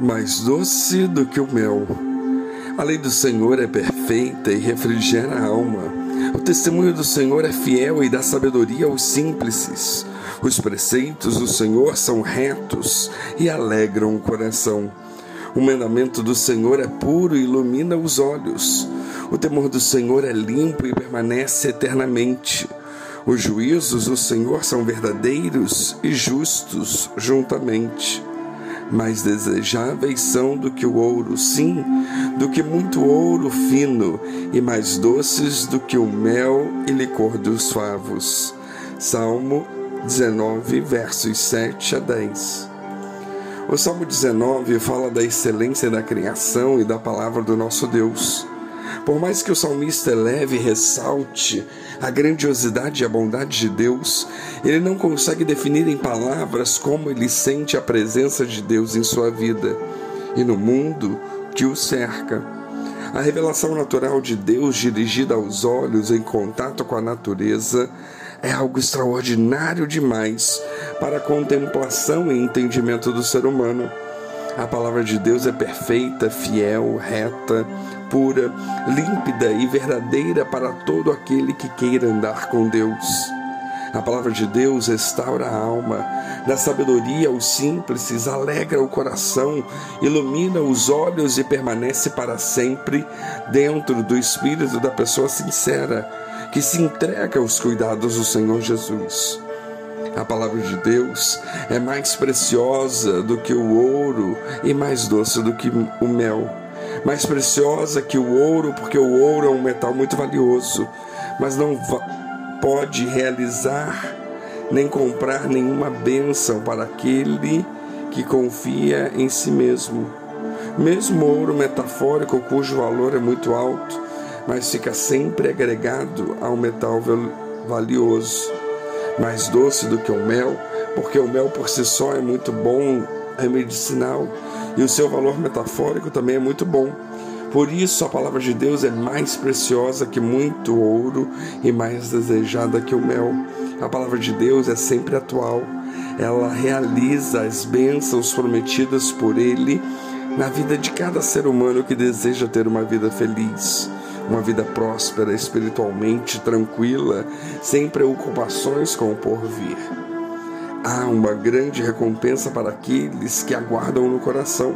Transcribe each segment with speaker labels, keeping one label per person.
Speaker 1: mais doce do que o mel. A lei do Senhor é perfeita e refrigera a alma. O testemunho do Senhor é fiel e dá sabedoria aos simples. Os preceitos do Senhor são retos e alegram o coração. O mandamento do Senhor é puro e ilumina os olhos. O temor do Senhor é limpo e permanece eternamente. Os juízos do Senhor são verdadeiros e justos juntamente mais desejáveis são do que o ouro, sim, do que muito ouro fino, e mais doces do que o mel e licor dos favos. Salmo 19, versos 7 a 10. O Salmo 19 fala da excelência da criação e da palavra do nosso Deus. Por mais que o salmista eleve e ressalte a grandiosidade e a bondade de Deus, ele não consegue definir em palavras como ele sente a presença de Deus em sua vida e no mundo que o cerca. A revelação natural de Deus dirigida aos olhos em contato com a natureza é algo extraordinário demais para a contemplação e entendimento do ser humano. A palavra de Deus é perfeita, fiel, reta, pura, límpida e verdadeira para todo aquele que queira andar com Deus. A palavra de Deus restaura a alma, dá sabedoria aos simples, alegra o coração, ilumina os olhos e permanece para sempre dentro do espírito da pessoa sincera que se entrega aos cuidados do Senhor Jesus. A palavra de Deus é mais preciosa do que o ouro e mais doce do que o mel. Mais preciosa que o ouro, porque o ouro é um metal muito valioso, mas não pode realizar nem comprar nenhuma bênção para aquele que confia em si mesmo. Mesmo ouro metafórico, cujo valor é muito alto, mas fica sempre agregado ao metal valioso mais doce do que o mel, porque o mel por si só é muito bom, é medicinal, e o seu valor metafórico também é muito bom. Por isso, a palavra de Deus é mais preciosa que muito ouro e mais desejada que o mel. A palavra de Deus é sempre atual. Ela realiza as bênçãos prometidas por Ele na vida de cada ser humano que deseja ter uma vida feliz uma vida próspera, espiritualmente tranquila, sem preocupações com o porvir. Há uma grande recompensa para aqueles que aguardam no coração,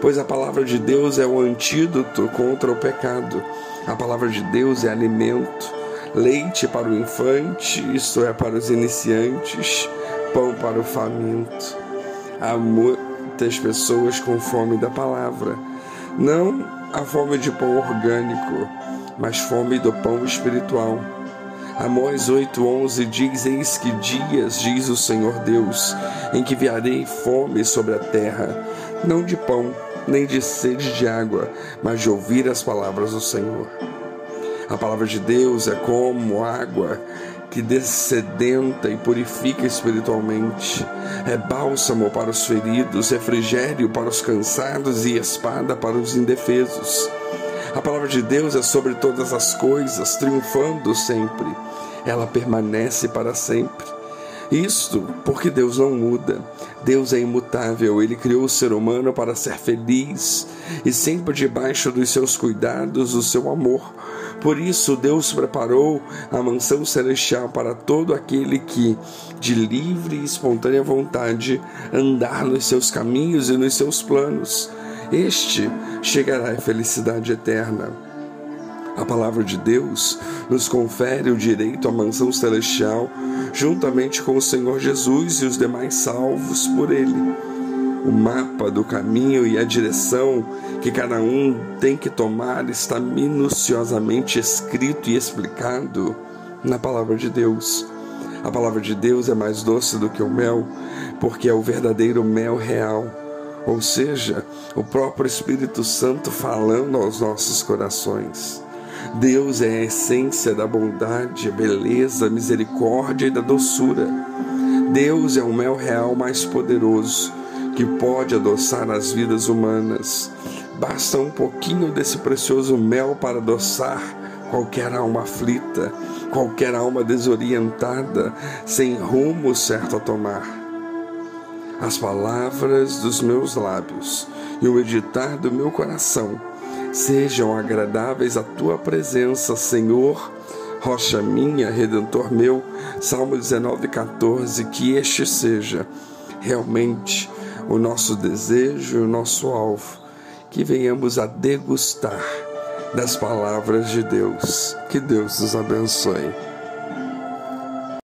Speaker 1: pois a palavra de Deus é o antídoto contra o pecado. A palavra de Deus é alimento, leite para o infante, isto é, para os iniciantes, pão para o faminto. Há muitas pessoas com fome da palavra. Não a fome de pão orgânico, mas fome do pão espiritual. Amós 8,11 diz: Eis que dias, diz o Senhor Deus, em que viarei fome sobre a terra, não de pão, nem de sede de água, mas de ouvir as palavras do Senhor. A palavra de Deus é como água que descedenta e purifica espiritualmente. É bálsamo para os feridos, refrigério para os cansados e espada para os indefesos. A palavra de Deus é sobre todas as coisas, triunfando sempre. Ela permanece para sempre. Isto porque Deus não muda. Deus é imutável. Ele criou o ser humano para ser feliz e sempre debaixo dos seus cuidados, o seu amor. Por isso, Deus preparou a mansão celestial para todo aquele que, de livre e espontânea vontade, andar nos seus caminhos e nos seus planos. Este chegará à felicidade eterna. A palavra de Deus nos confere o direito à mansão celestial, juntamente com o Senhor Jesus e os demais salvos por Ele. O mapa do caminho e a direção que cada um tem que tomar está minuciosamente escrito e explicado na palavra de Deus. A palavra de Deus é mais doce do que o mel, porque é o verdadeiro mel real, ou seja, o próprio Espírito Santo falando aos nossos corações. Deus é a essência da bondade, beleza, misericórdia e da doçura. Deus é o mel real mais poderoso que pode adoçar as vidas humanas. Basta um pouquinho desse precioso mel para adoçar qualquer alma aflita, qualquer alma desorientada, sem rumo certo a tomar. As palavras dos meus lábios e o meditar do meu coração sejam agradáveis à tua presença, Senhor, rocha minha, redentor meu. Salmo 19, 14. Que este seja realmente o nosso desejo, o nosso alvo, que venhamos a degustar das palavras de Deus. Que Deus nos abençoe.